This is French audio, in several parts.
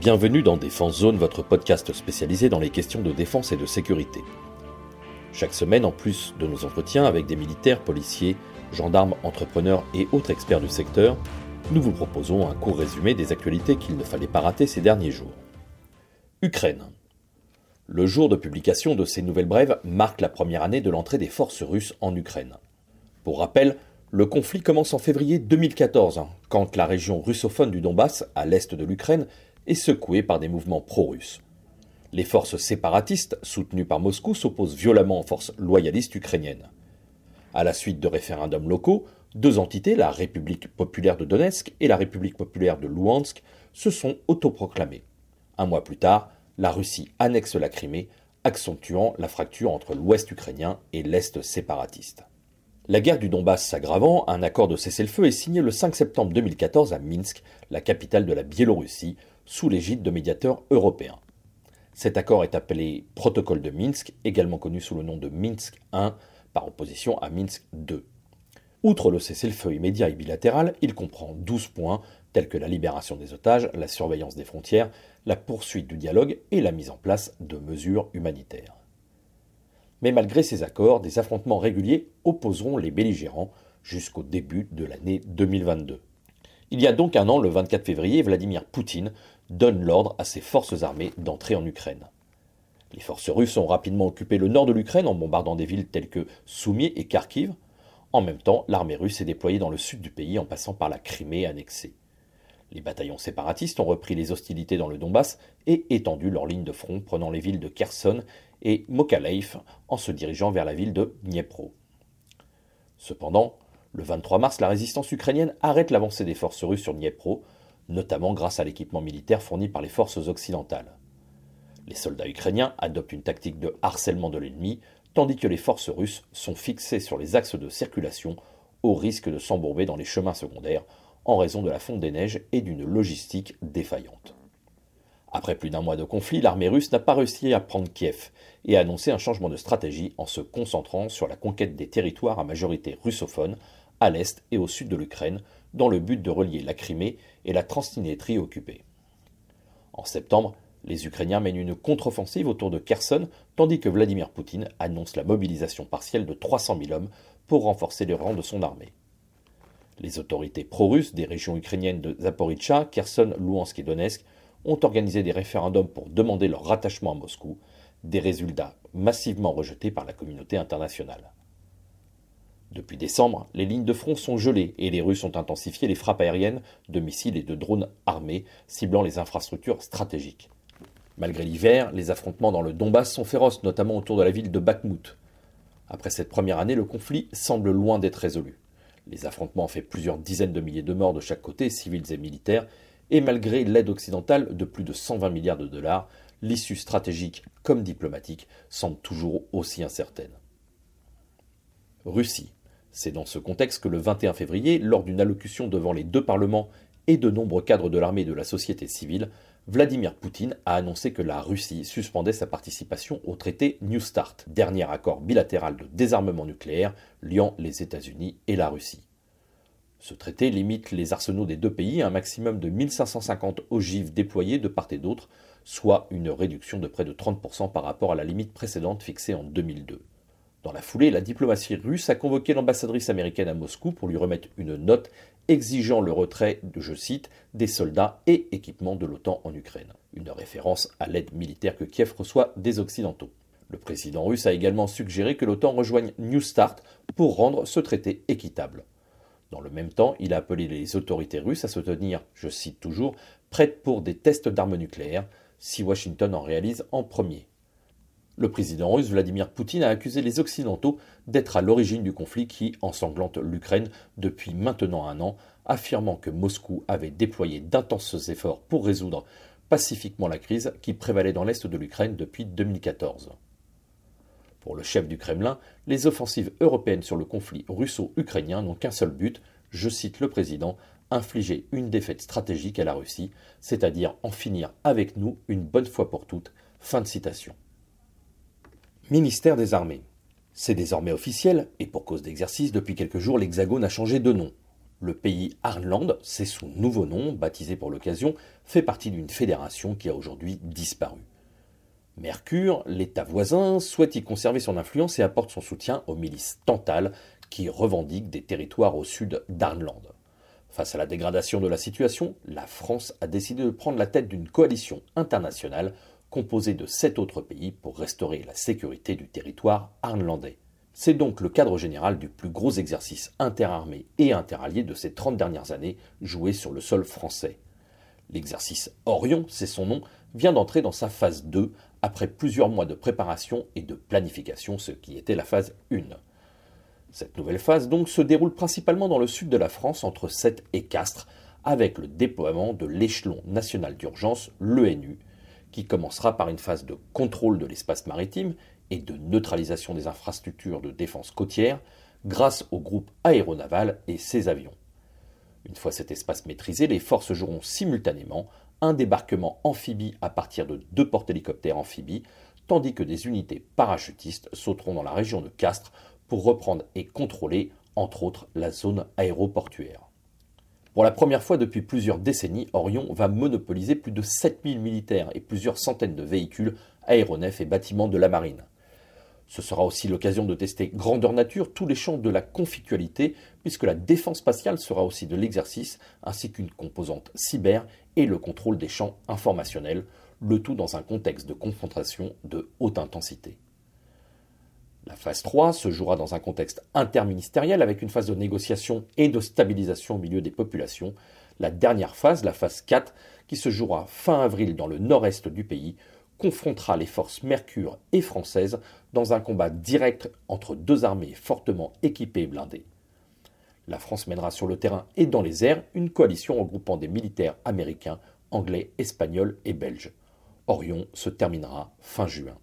Bienvenue dans Défense Zone, votre podcast spécialisé dans les questions de défense et de sécurité. Chaque semaine, en plus de nos entretiens avec des militaires, policiers, gendarmes, entrepreneurs et autres experts du secteur, nous vous proposons un court résumé des actualités qu'il ne fallait pas rater ces derniers jours. Ukraine. Le jour de publication de ces nouvelles brèves marque la première année de l'entrée des forces russes en Ukraine. Pour rappel, le conflit commence en février 2014, quand la région russophone du Donbass, à l'est de l'Ukraine, est secouée par des mouvements pro-russes. Les forces séparatistes, soutenues par Moscou, s'opposent violemment aux forces loyalistes ukrainiennes. À la suite de référendums locaux, deux entités, la République populaire de Donetsk et la République populaire de Louhansk, se sont autoproclamées. Un mois plus tard, la Russie annexe la Crimée, accentuant la fracture entre l'ouest ukrainien et l'est séparatiste. La guerre du Donbass s'aggravant, un accord de cessez-le-feu est signé le 5 septembre 2014 à Minsk, la capitale de la Biélorussie, sous l'égide de médiateurs européens. Cet accord est appelé Protocole de Minsk, également connu sous le nom de Minsk I, par opposition à Minsk II. Outre le cessez-le-feu immédiat et bilatéral, il comprend 12 points tels que la libération des otages, la surveillance des frontières, la poursuite du dialogue et la mise en place de mesures humanitaires. Mais malgré ces accords, des affrontements réguliers opposeront les belligérants jusqu'au début de l'année 2022. Il y a donc un an, le 24 février, Vladimir Poutine donne l'ordre à ses forces armées d'entrer en Ukraine. Les forces russes ont rapidement occupé le nord de l'Ukraine en bombardant des villes telles que Soumy et Kharkiv. En même temps, l'armée russe est déployée dans le sud du pays en passant par la Crimée annexée. Les bataillons séparatistes ont repris les hostilités dans le Donbass et étendu leur ligne de front, prenant les villes de Kherson et Mokaleïf en se dirigeant vers la ville de Dniepro. Cependant, le 23 mars, la résistance ukrainienne arrête l'avancée des forces russes sur Dniepro, notamment grâce à l'équipement militaire fourni par les forces occidentales. Les soldats ukrainiens adoptent une tactique de harcèlement de l'ennemi, tandis que les forces russes sont fixées sur les axes de circulation au risque de s'embourber dans les chemins secondaires en raison de la fonte des neiges et d'une logistique défaillante. Après plus d'un mois de conflit, l'armée russe n'a pas réussi à prendre Kiev et a annoncé un changement de stratégie en se concentrant sur la conquête des territoires à majorité russophone à l'est et au sud de l'Ukraine dans le but de relier la Crimée et la Transnistrie occupée. En septembre, les Ukrainiens mènent une contre-offensive autour de Kherson, tandis que Vladimir Poutine annonce la mobilisation partielle de 300 000 hommes pour renforcer les rangs de son armée. Les autorités pro-russes des régions ukrainiennes de Zaporizhzhia, Kherson, Louhansk et Donetsk ont organisé des référendums pour demander leur rattachement à Moscou, des résultats massivement rejetés par la communauté internationale. Depuis décembre, les lignes de front sont gelées et les Russes ont intensifié les frappes aériennes de missiles et de drones armés ciblant les infrastructures stratégiques. Malgré l'hiver, les affrontements dans le Donbass sont féroces, notamment autour de la ville de Bakhmut. Après cette première année, le conflit semble loin d'être résolu. Les affrontements ont fait plusieurs dizaines de milliers de morts de chaque côté, civils et militaires, et malgré l'aide occidentale de plus de 120 milliards de dollars, l'issue stratégique comme diplomatique semble toujours aussi incertaine. Russie. C'est dans ce contexte que le 21 février, lors d'une allocution devant les deux parlements et de nombreux cadres de l'armée et de la société civile, Vladimir Poutine a annoncé que la Russie suspendait sa participation au traité New START, dernier accord bilatéral de désarmement nucléaire liant les États-Unis et la Russie. Ce traité limite les arsenaux des deux pays à un maximum de 1550 ogives déployées de part et d'autre, soit une réduction de près de 30% par rapport à la limite précédente fixée en 2002. Dans la foulée, la diplomatie russe a convoqué l'ambassadrice américaine à Moscou pour lui remettre une note exigeant le retrait, je cite, des soldats et équipements de l'OTAN en Ukraine. Une référence à l'aide militaire que Kiev reçoit des Occidentaux. Le président russe a également suggéré que l'OTAN rejoigne New START pour rendre ce traité équitable. Dans le même temps, il a appelé les autorités russes à se tenir, je cite toujours, prêtes pour des tests d'armes nucléaires si Washington en réalise en premier. Le président russe Vladimir Poutine a accusé les Occidentaux d'être à l'origine du conflit qui ensanglante l'Ukraine depuis maintenant un an, affirmant que Moscou avait déployé d'intenses efforts pour résoudre pacifiquement la crise qui prévalait dans l'est de l'Ukraine depuis 2014. Pour le chef du Kremlin, les offensives européennes sur le conflit russo-ukrainien n'ont qu'un seul but, je cite le président, infliger une défaite stratégique à la Russie, c'est-à-dire en finir avec nous une bonne fois pour toutes. Fin de citation. Ministère des Armées. C'est désormais officiel, et pour cause d'exercice, depuis quelques jours, l'Hexagone a changé de nom. Le pays Arnland, c'est son nouveau nom, baptisé pour l'occasion, fait partie d'une fédération qui a aujourd'hui disparu. Mercure, l'État voisin, souhaite y conserver son influence et apporte son soutien aux milices tantales qui revendiquent des territoires au sud d'Arnland. Face à la dégradation de la situation, la France a décidé de prendre la tête d'une coalition internationale composée de sept autres pays pour restaurer la sécurité du territoire arnlandais. C'est donc le cadre général du plus gros exercice interarmé et interallié de ces 30 dernières années joué sur le sol français. L'exercice Orion, c'est son nom, vient d'entrer dans sa phase 2 après plusieurs mois de préparation et de planification, ce qui était la phase 1. Cette nouvelle phase donc se déroule principalement dans le sud de la France entre Sète et Castres, avec le déploiement de l'échelon national d'urgence, l'ENU, qui commencera par une phase de contrôle de l'espace maritime et de neutralisation des infrastructures de défense côtière grâce au groupe aéronaval et ses avions. Une fois cet espace maîtrisé, les forces joueront simultanément un débarquement amphibie à partir de deux porte-hélicoptères amphibies, tandis que des unités parachutistes sauteront dans la région de Castres pour reprendre et contrôler, entre autres, la zone aéroportuaire. Pour la première fois depuis plusieurs décennies, Orion va monopoliser plus de 7000 militaires et plusieurs centaines de véhicules, aéronefs et bâtiments de la marine. Ce sera aussi l'occasion de tester grandeur nature tous les champs de la conflictualité, puisque la défense spatiale sera aussi de l'exercice, ainsi qu'une composante cyber et le contrôle des champs informationnels, le tout dans un contexte de confrontation de haute intensité. La phase 3 se jouera dans un contexte interministériel avec une phase de négociation et de stabilisation au milieu des populations. La dernière phase, la phase 4, qui se jouera fin avril dans le nord-est du pays, confrontera les forces Mercure et françaises dans un combat direct entre deux armées fortement équipées et blindées. La France mènera sur le terrain et dans les airs une coalition regroupant des militaires américains, anglais, espagnols et belges. Orion se terminera fin juin.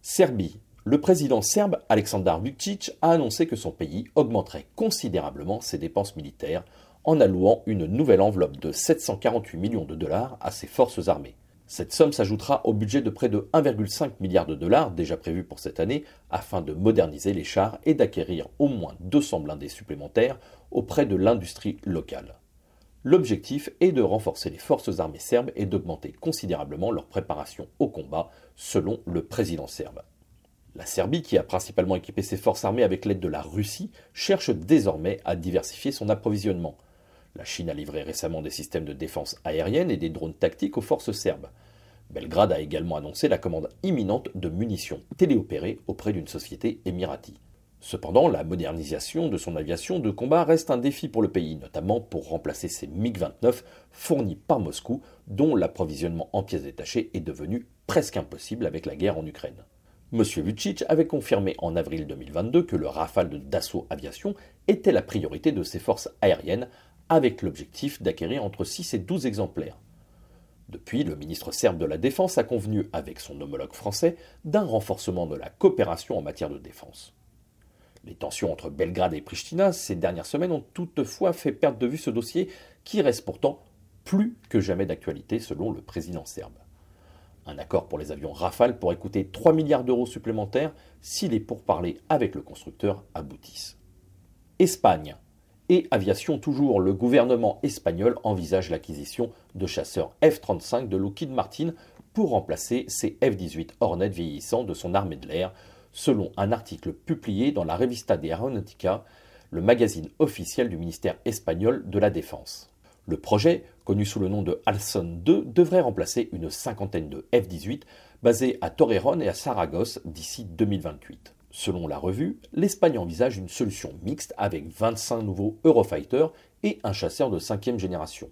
Serbie, le président serbe Aleksandar Vucic a annoncé que son pays augmenterait considérablement ses dépenses militaires en allouant une nouvelle enveloppe de 748 millions de dollars à ses forces armées. Cette somme s'ajoutera au budget de près de 1,5 milliard de dollars déjà prévu pour cette année afin de moderniser les chars et d'acquérir au moins 200 blindés supplémentaires auprès de l'industrie locale. L'objectif est de renforcer les forces armées serbes et d'augmenter considérablement leur préparation au combat, selon le président serbe. La Serbie, qui a principalement équipé ses forces armées avec l'aide de la Russie, cherche désormais à diversifier son approvisionnement. La Chine a livré récemment des systèmes de défense aérienne et des drones tactiques aux forces serbes. Belgrade a également annoncé la commande imminente de munitions téléopérées auprès d'une société émirati. Cependant, la modernisation de son aviation de combat reste un défi pour le pays, notamment pour remplacer ses MiG-29 fournis par Moscou, dont l'approvisionnement en pièces détachées est devenu presque impossible avec la guerre en Ukraine. M. Vucic avait confirmé en avril 2022 que le Rafale de Dassault Aviation était la priorité de ses forces aériennes, avec l'objectif d'acquérir entre 6 et 12 exemplaires. Depuis, le ministre serbe de la Défense a convenu avec son homologue français d'un renforcement de la coopération en matière de défense. Les tensions entre Belgrade et Pristina ces dernières semaines ont toutefois fait perdre de vue ce dossier qui reste pourtant plus que jamais d'actualité selon le président serbe. Un accord pour les avions Rafale pourrait coûter 3 milliards d'euros supplémentaires si les pourparlers avec le constructeur aboutissent. Espagne. Et aviation toujours, le gouvernement espagnol envisage l'acquisition de chasseurs F-35 de Lockheed Martin pour remplacer ses F-18 Hornet vieillissants de son armée de l'air, selon un article publié dans la Revista de Aeronautica, le magazine officiel du ministère espagnol de la Défense. Le projet, connu sous le nom de Alson 2, devrait remplacer une cinquantaine de F-18 basés à Torrejon et à Saragosse d'ici 2028. Selon la revue, l'Espagne envisage une solution mixte avec 25 nouveaux Eurofighters et un chasseur de cinquième génération.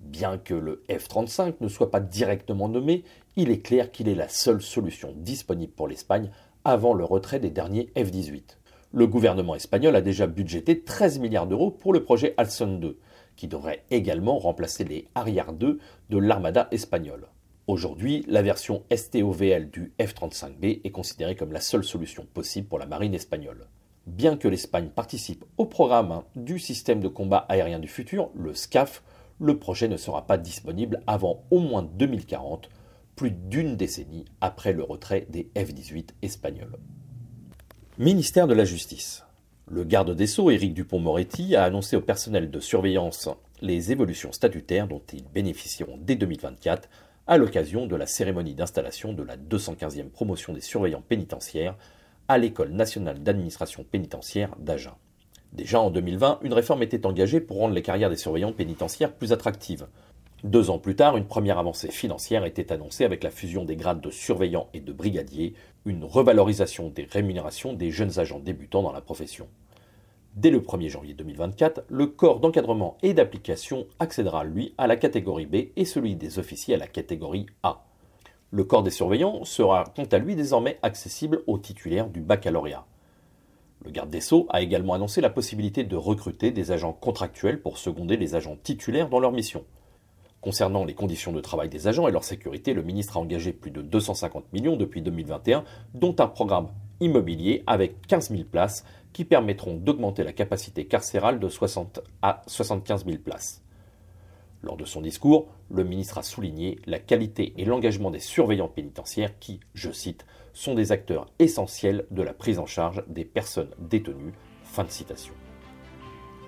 Bien que le F-35 ne soit pas directement nommé, il est clair qu'il est la seule solution disponible pour l'Espagne avant le retrait des derniers F-18. Le gouvernement espagnol a déjà budgété 13 milliards d'euros pour le projet Alson 2, qui devrait également remplacer les Harrier 2 de l'armada espagnole. Aujourd'hui, la version STOVL du F-35B est considérée comme la seule solution possible pour la marine espagnole. Bien que l'Espagne participe au programme du système de combat aérien du futur, le SCAF, le projet ne sera pas disponible avant au moins 2040, plus d'une décennie après le retrait des F-18 espagnols. Ministère de la Justice. Le garde des Sceaux, Éric Dupont-Moretti, a annoncé au personnel de surveillance les évolutions statutaires dont ils bénéficieront dès 2024 à l'occasion de la cérémonie d'installation de la 215e promotion des surveillants pénitentiaires à l'École nationale d'administration pénitentiaire d'Agen. Déjà en 2020, une réforme était engagée pour rendre les carrières des surveillants pénitentiaires plus attractives. Deux ans plus tard, une première avancée financière était annoncée avec la fusion des grades de surveillant et de brigadier, une revalorisation des rémunérations des jeunes agents débutants dans la profession. Dès le 1er janvier 2024, le corps d'encadrement et d'application accédera, lui, à la catégorie B et celui des officiers à la catégorie A. Le corps des surveillants sera quant à lui désormais accessible aux titulaires du baccalauréat. Le garde des Sceaux a également annoncé la possibilité de recruter des agents contractuels pour seconder les agents titulaires dans leur mission. Concernant les conditions de travail des agents et leur sécurité, le ministre a engagé plus de 250 millions depuis 2021, dont un programme immobilier avec 15 000 places qui permettront d'augmenter la capacité carcérale de 60 à 75 000 places. Lors de son discours, le ministre a souligné la qualité et l'engagement des surveillants pénitentiaires qui, je cite, sont des acteurs essentiels de la prise en charge des personnes détenues. Fin de citation.